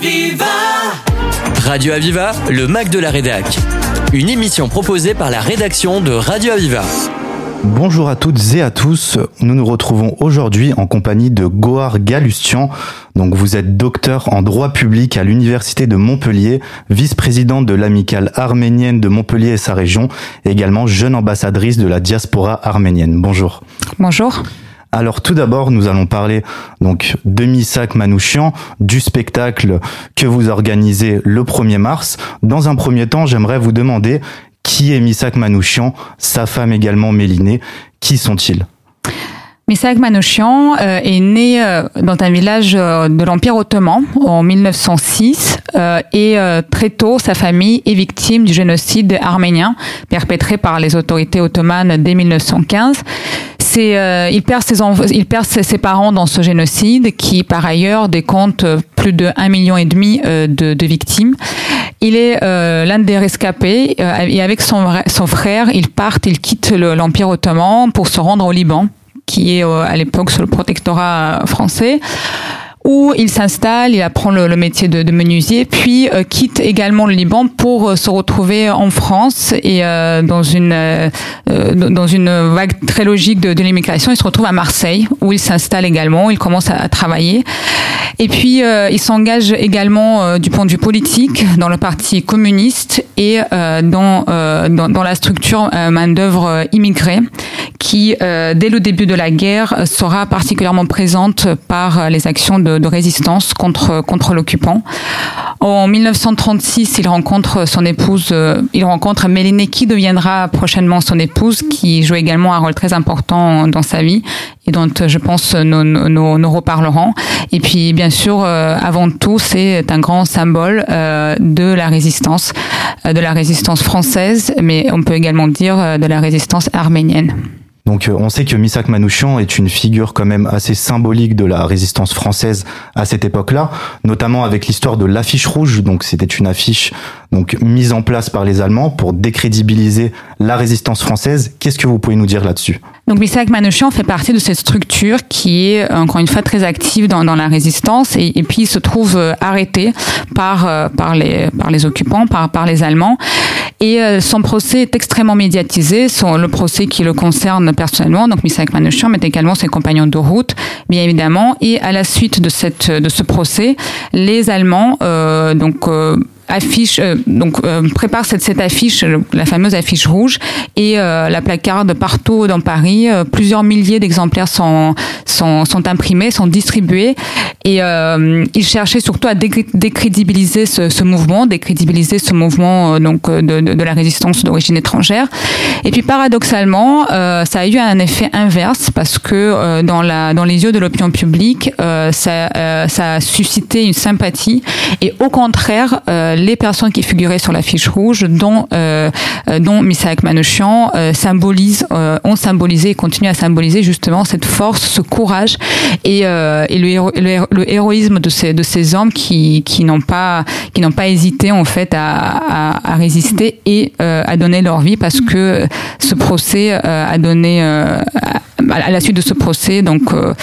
Aviva Radio Aviva, le Mac de la Rédac. Une émission proposée par la rédaction de Radio Aviva. Bonjour à toutes et à tous. Nous nous retrouvons aujourd'hui en compagnie de Goar Galustian. Donc vous êtes docteur en droit public à l'université de Montpellier, vice-présidente de l'amicale arménienne de Montpellier et sa région, et également jeune ambassadrice de la diaspora arménienne. Bonjour. Bonjour. Alors tout d'abord, nous allons parler donc de Misak Manouchian, du spectacle que vous organisez le 1er mars. Dans un premier temps, j'aimerais vous demander qui est Misak Manouchian, sa femme également Mélinée, qui sont-ils? Misak Manouchian euh, est né euh, dans un village euh, de l'Empire ottoman en 1906 et très tôt sa famille est victime du génocide arménien perpétré par les autorités ottomanes dès 1915. C'est, il perd, ses, parents dans ce génocide qui par ailleurs décompte plus de 1,5 million et demi de, de victimes. Il est l'un des rescapés et avec son, frère, ils partent, ils quittent l'Empire ottoman pour se rendre au Liban qui est euh, à l'époque sur le protectorat français où il s'installe, il apprend le, métier de, de, menuisier, puis euh, quitte également le Liban pour euh, se retrouver en France et euh, dans une dans une vague très logique de, de l'immigration, il se retrouve à Marseille où il s'installe également, il commence à, travailler. Et puis il s'engage également du point de vue politique dans le parti communiste et dans, dans, dans la structure main d'œuvre immigrée qui dès le début de la guerre sera particulièrement présente par les actions de de, résistance contre, contre l'occupant. En 1936, il rencontre son épouse, euh, il rencontre Mélinée qui deviendra prochainement son épouse, qui joue également un rôle très important dans sa vie et dont je pense nous, nous, nous reparlerons. Et puis, bien sûr, euh, avant tout, c'est un grand symbole euh, de la résistance, de la résistance française, mais on peut également dire de la résistance arménienne. Donc euh, on sait que Misak Manouchian est une figure quand même assez symbolique de la résistance française à cette époque-là, notamment avec l'histoire de l'affiche rouge. Donc c'était une affiche donc mise en place par les Allemands pour décrédibiliser la résistance française. Qu'est-ce que vous pouvez nous dire là-dessus? Donc Misak Manouchian fait partie de cette structure qui est encore une fois très active dans, la résistance et, puis se trouve euh, arrêté par euh, par les occupants, par les Allemands et son procès est extrêmement médiatisé. Le procès qui le concerne personnellement, donc Misak Manouchian, mais également ses compagnons de route, bien évidemment. Et à la suite de ce procès, les Allemands euh, donc euh, affiche, euh, donc euh, prépare cette, affiche, la fameuse affiche rouge, et euh, la placarde partout dans Paris. plusieurs milliers d'exemplaires sont, sont, imprimés, sont distribués, et il cherchait surtout à décrédibiliser ce, mouvement, décrédibiliser ce mouvement donc de, de, de la résistance d'origine étrangère. Et puis paradoxalement, ça a eu un effet inverse parce que dans la dans les yeux de l'opinion publique, ça, ça a suscité une sympathie, et au contraire les personnes qui figuraient sur la fiche rouge, dont, euh, euh dont Misaak Manouchian, euh, symbolisent, euh, ont symbolisé et continuent à symboliser justement cette force, ce courage et, le, le, héroïsme de ces, hommes qui, n'ont pas, qui n'ont pas hésité en fait à, résister et à donner leur vie parce que ce procès a donné à la suite de ce procès, donc euh,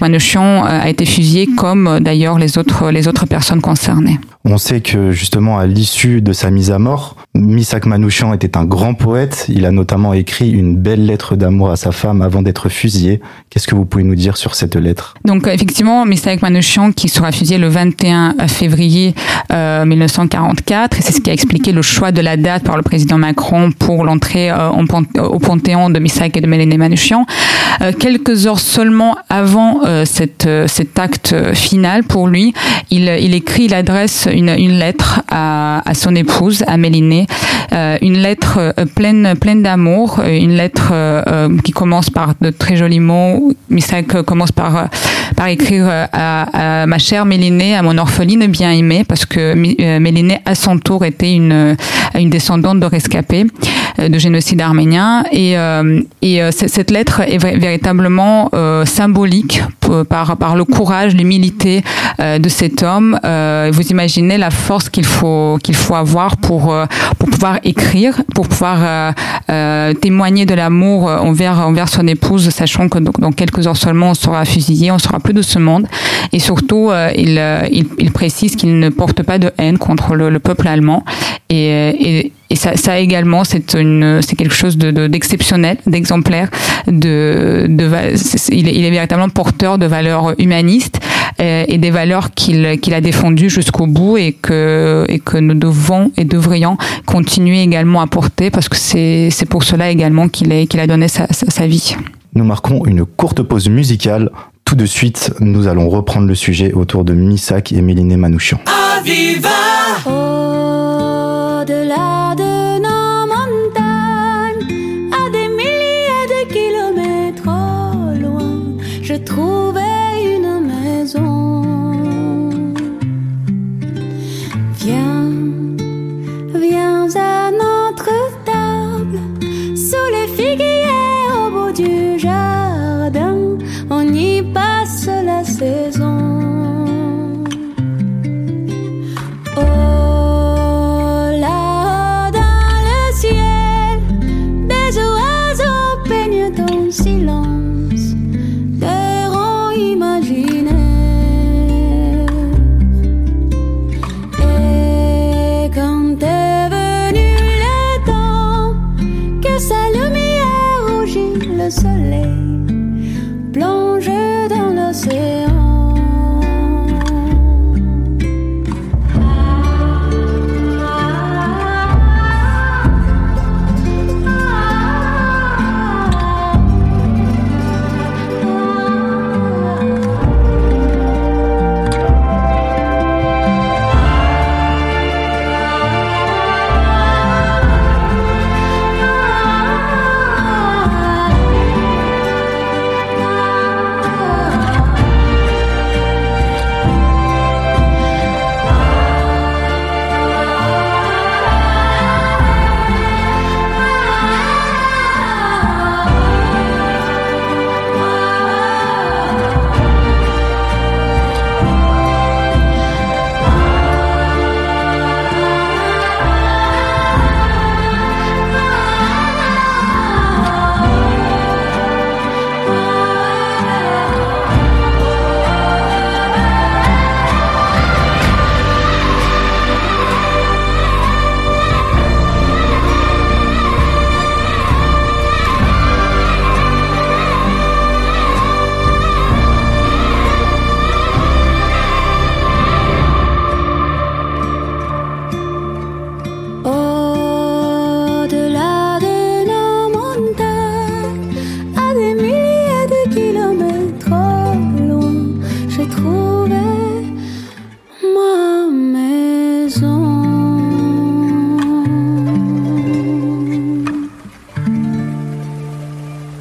Manouchian a été fusillé comme d'ailleurs les autres, les autres personnes concernées. On sait que justement à l'issue de sa mise à mort, Misak Manouchian était un grand poète. Il a notamment écrit une belle lettre d'amour à sa femme avant d'être fusillé. Qu'est-ce que vous pouvez nous dire sur cette lettre? Donc effectivement, Misak Manouchian qui sera fusillé le 21 février euh, 1944, et c'est ce qui a expliqué le choix de la date par le président Macron pour l'entrée euh, au Panthéon de Misak et de Mélène Manouchian. Euh, quelques heures seulement avant euh, cette, euh, cet acte final pour lui, il, il écrit, il adresse une, une lettre à, son épouse, à Mélinée, une lettre pleine, pleine d'amour, une lettre qui commence par de très jolis mots. Misak commence par, par écrire à, à, ma chère Mélinée, à mon orpheline bien aimée, parce que Mélinée, à son tour, était une, une descendante de rescapés. de génocide arménien. Et, et cette lettre est véritablement symbolique par, par le courage, l'humilité de cet homme. vous imaginez la force qu'il qu'il faut avoir pour, pour pouvoir écrire, pour pouvoir témoigner de l'amour envers, envers son épouse, sachant que dans quelques heures seulement on sera fusillé, on sera plus de ce monde. Et surtout, il, il, précise qu'il ne porte pas de haine contre le, peuple allemand. Et, et, ça, également, c'est une, c'est quelque chose de, d'exceptionnel, d'exemplaire. De, de, il est véritablement porteur de valeurs humanistes et, des valeurs qu'il, qu'il a défendues jusqu'au bout et que, et que nous devons et devrions continuer également à porter parce que c'est, c'est pour cela également qu'il, est, qu'il a donné sa, sa, sa vie. Nous marquons une courte pause musicale tout de suite, nous allons reprendre le sujet autour de Misak et Méliné Manouchian. Aviva Au-delà de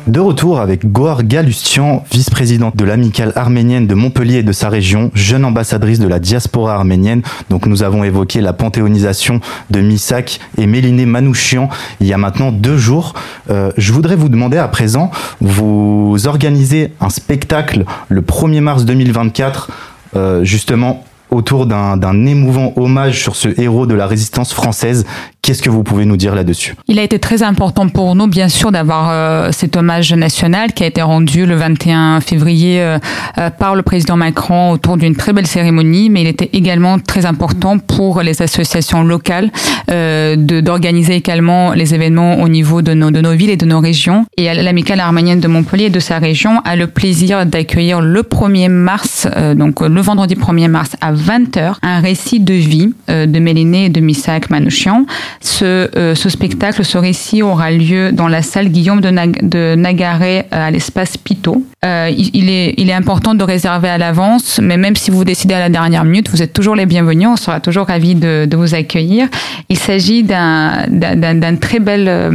De retour avec Goar Galustian, vice-présidente de l'amicale arménienne de Montpellier et de sa région, jeune ambassadrice de la diaspora arménienne. Donc nous avons évoqué la panthéonisation de Misak et Méliné Manouchian il y a maintenant deux jours. Euh, je voudrais vous demander à présent, vous organisez un spectacle le 1er mars 2024, euh, justement autour d'un émouvant hommage sur ce héros de la résistance française. Qu'est-ce que vous pouvez nous dire là-dessus? Il a été très important pour nous, bien sûr, d'avoir euh, cet hommage national qui a été rendu le 21 février euh, euh, par le président Macron autour d'une très belle cérémonie, mais il était également très important pour les associations locales euh, d'organiser également les événements au niveau de nos, de nos villes et de nos régions. Et l'amicale arménienne de Montpellier et de sa région a le plaisir d'accueillir le 1er mars, euh, donc le vendredi 1er mars à 20h, un récit de vie euh, de Méliné et de Misak Manouchian. Ce, euh, ce spectacle, ce récit aura lieu dans la salle Guillaume de, Nag- de Nagaré euh, à l'espace Pitot. Euh, il, est, il est important de réserver à l'avance, mais même si vous décidez à la dernière minute, vous êtes toujours les bienvenus. On sera toujours ravis de, de vous accueillir. Il s'agit d'un très euh,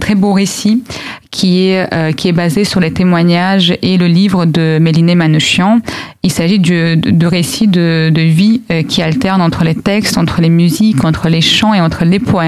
très beau récit qui est euh, qui est basé sur les témoignages et le livre de Méliné Manouchian Il s'agit de, de, récits de, de vie qui alternent entre les textes, entre les musiques, entre les chants et entre les poèmes,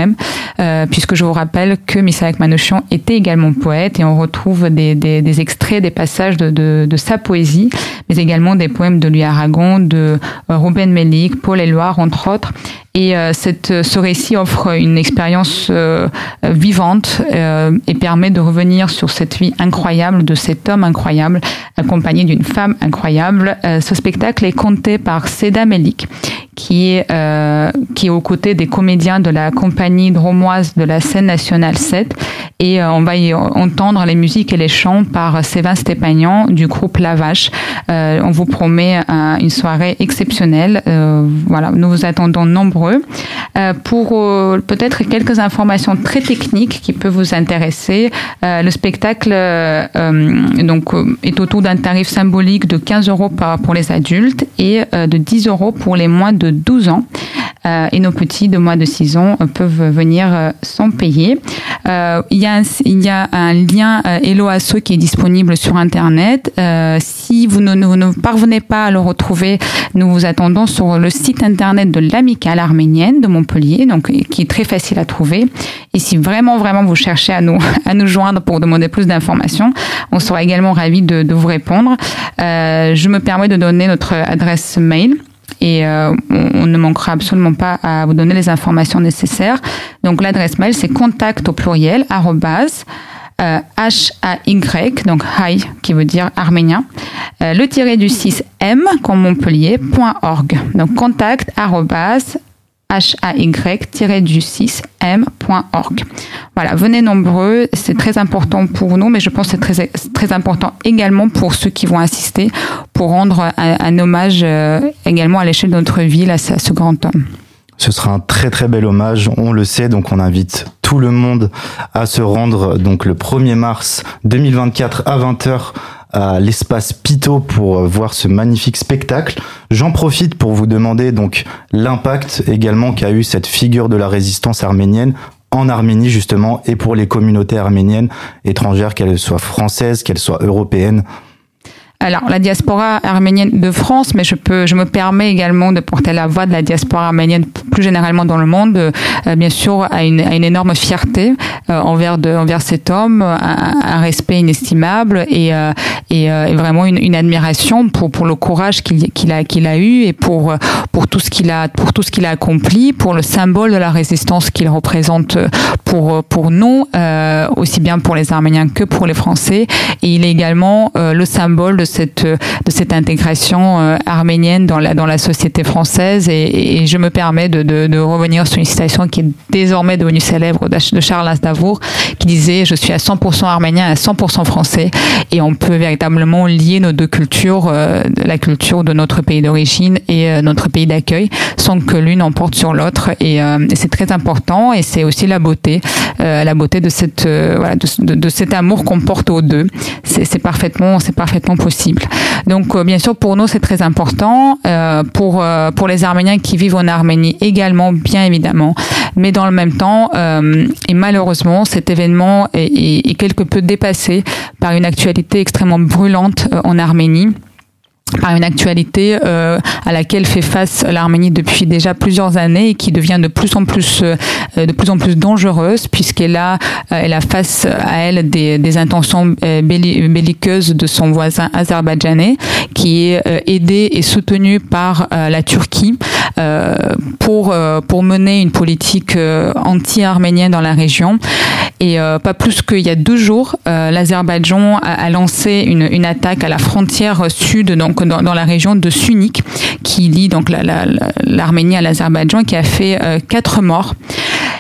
puisque je vous rappelle que Misaek Manouchian était également poète et on retrouve des, des, des extraits, des passages de, de, de, sa poésie, mais également des poèmes de Louis Aragon, de Ruben Melik, Paul Éluard, entre autres. Et euh, cette, ce récit offre une expérience euh, vivante euh, et permet de revenir sur cette vie incroyable de cet homme incroyable, accompagné d'une femme incroyable. ce spectacle est compté par Seda Melik, qui est, qui est aux côtés des comédiens de la compagnie dromoise de la scène nationale 7. Et on va y entendre les musiques et les chants par Sévin Stépagnan du groupe La Vache. on vous promet une soirée exceptionnelle. voilà, nous vous attendons nombreux euh, pour euh, peut-être quelques informations très techniques qui peuvent vous intéresser, euh, le spectacle donc, est autour d'un tarif symbolique de 15 euros pour les adultes et de 10 euros pour les moins de 12 ans. et nos petits de moins de 6 ans peuvent venir sans payer. il, y a un, y a un lien Hello Asso qui est disponible sur Internet. si vous ne, ne, parvenez pas à le retrouver, nous vous attendons sur le site Internet de l'Amicale arménienne de Montpellier, donc qui est très facile à trouver. Et si vraiment, vraiment vous cherchez à nous, à nous joindre pour demander plus d'informations, on sera également ravis de, de vous répondre. Euh, je me permets de donner notre adresse mail et euh, on, ne manquera absolument pas à vous donner les informations nécessaires. Donc l'adresse mail c'est contact au pluriel arrobase H-A-Y, donc Hay, qui veut dire arménien, euh, le tiré du 6 M, comme Montpellier.org. Donc contact arrobas hay-du-6m.org. Voilà, venez nombreux, c'est très important pour nous, mais je pense que c'est très, très important également pour ceux qui vont assister, pour rendre un, hommage euh, également à l'échelle de notre ville à ce grand homme. Ce sera un très très bel hommage, on le sait, donc on invite tout le monde à se rendre donc le 1er mars 2024 à 20h à l'espace Pito pour voir ce magnifique spectacle. J'en profite pour vous demander donc l'impact également qu'a eu cette figure de la résistance arménienne en Arménie justement et pour les communautés arméniennes étrangères, qu'elles soient françaises, qu'elles soient européennes alors, la diaspora arménienne de France, mais je peux, je me permets également de porter la voix de la diaspora arménienne plus généralement dans le monde, euh, bien sûr, à une, une énorme fierté euh, envers, de, envers cet homme, un, respect inestimable et, euh, et, vraiment une, une, admiration pour, pour le courage qu'il qu'il a, qu'il a eu et pour, pour tout ce qu'il a, pour tout ce qu'il a accompli, pour le symbole de la résistance qu'il représente pour, pour nous, aussi bien pour les Arméniens que pour les Français. Et il est également le symbole de cette, de cette intégration euh, arménienne dans la, société française. Et, je me permets de, revenir sur une citation qui est désormais devenue célèbre de Charles Aznavour, qui disait Je suis à 100% arménien, à 100% français. Et on peut véritablement lier nos deux cultures, euh, la culture de notre pays d'origine et euh, notre pays d'accueil, sans que l'une emporte sur l'autre. Et, c'est très important. Et c'est aussi la beauté, la beauté de, cette, voilà, de, cet amour qu'on porte aux deux. C'est parfaitement, c'est parfaitement possible. Donc euh, bien sûr pour nous c'est très important. Euh, pour euh, pour les Arméniens qui vivent en Arménie également bien évidemment, mais dans le même temps et malheureusement cet événement est, est quelque peu dépassé par une actualité extrêmement brûlante en Arménie par une actualité euh, à laquelle fait face l'Arménie depuis déjà plusieurs années et qui devient de plus en plus euh, de plus en plus dangereuse puisqu'elle a euh, elle a face à elle des, des intentions belliqueuses de son voisin azerbaïdjanais qui est aidé et soutenu par la Turquie pour pour mener une politique anti-arménienne dans la région. Et pas plus qu'il y a deux jours l'Azerbaïdjan a, a, lancé une, une attaque à la frontière sud donc dans, la région de Sunik, qui lie donc l'Arménie la, à l'Azerbaïdjan, qui a fait euh, quatre morts.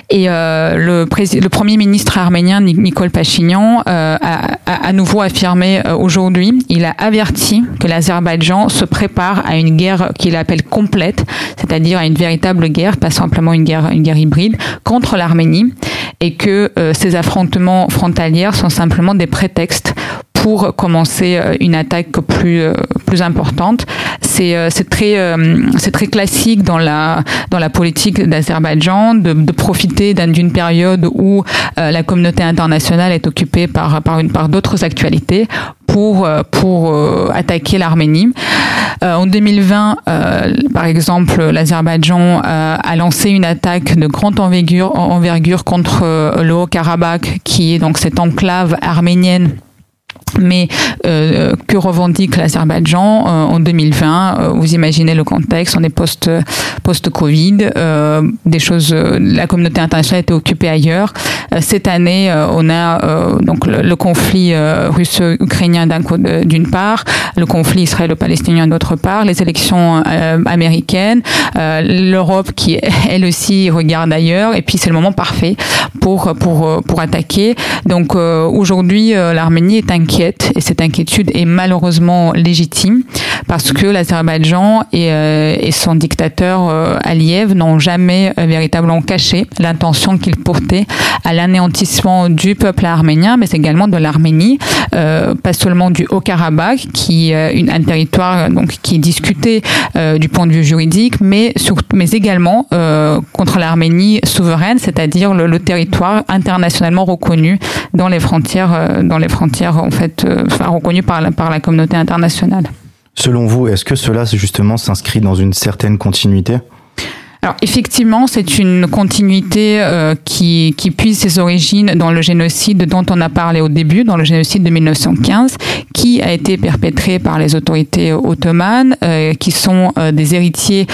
Et euh, le, le, premier ministre arménien Nicole Pachignan euh, a, à nouveau affirmé aujourd'hui, il a averti que l'Azerbaïdjan se prépare à une guerre qu'il appelle complète, c'est-à-dire à une véritable guerre, pas simplement une guerre, une guerre hybride, contre l'Arménie, et que ces affrontements frontaliers sont simplement des prétextes pour commencer une attaque plus plus importante. C'est c'est très c'est très classique dans la dans la politique d'Azerbaïdjan de, profiter d'une période où la communauté internationale est occupée par par par d'autres actualités pour pour attaquer l'Arménie. en 2020, par exemple, l'Azerbaïdjan a lancé une attaque de grande envergure, envergure contre le Haut-Karabakh, qui est donc cette enclave arménienne mais euh, que revendique l'Azerbaïdjan euh, en 2020 euh, Vous imaginez le contexte, on est post post Covid, des choses, la communauté internationale était occupée ailleurs. cette année, on a donc le, conflit russo-ukrainien d'une part, le conflit israélo-palestinien d'autre part, les élections américaines, l'Europe qui elle aussi regarde ailleurs, et puis c'est le moment parfait pour pour pour attaquer. Donc aujourd'hui, l'Arménie est inquiète et cette inquiétude est malheureusement légitime parce que l'Azerbaïdjan et, euh, son dictateur euh, Aliyev n'ont jamais euh, véritablement caché l'intention qu'ils portaient à l'anéantissement du peuple arménien, mais également de l'Arménie, pas seulement du Haut-Karabakh, qui est un territoire donc qui est discuté du point de vue juridique, mais mais également contre l'Arménie souveraine, c'est-à-dire le, le, territoire internationalement reconnu dans les frontières dans les frontières en fait euh, reconnu par la, par la communauté internationale. Selon vous, est-ce que cela justement s'inscrit dans une certaine continuité? Alors effectivement, c'est une continuité euh, qui, qui puise ses origines dans le génocide dont on a parlé au début, dans le génocide de 1915, qui a été perpétré par les autorités ottomanes, euh, qui sont euh, des héritiers,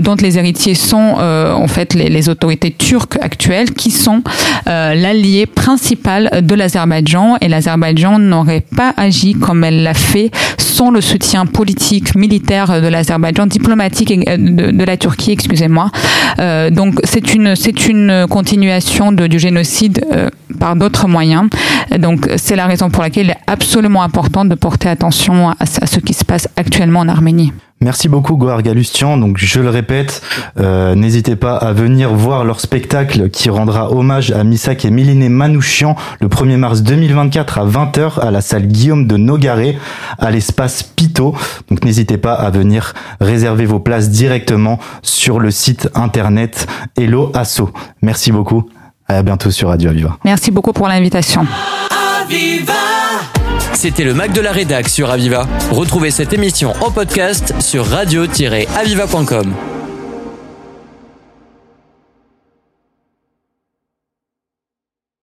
dont les héritiers sont en fait les, les, autorités turques actuelles, qui sont l'allié principal de l'Azerbaïdjan, et l'Azerbaïdjan n'aurait pas agi comme elle l'a fait sans le soutien politique, militaire de l'Azerbaïdjan, diplomatique de la Turquie, excusez-moi, euh, donc c'est une c'est une continuation de, du génocide euh, par d'autres moyens. Donc c'est la raison pour laquelle il est absolument important de porter attention à, à ce qui se passe actuellement en Arménie. Merci beaucoup Goar Galustian. Donc je le répète, euh, n'hésitez pas à venir voir leur spectacle qui rendra hommage à Misak et Miliné Manouchian le 1er mars 2024 à 20h à la salle Guillaume de Nogaré à l'espace Pito. Donc n'hésitez pas à venir réserver vos places directement sur le site internet Hello Asso. Merci beaucoup. À bientôt sur Radio Aviva. Merci beaucoup pour l'invitation. C'était le Mac de la Rédac sur Aviva. Retrouvez cette émission en podcast sur radio-aviva.com.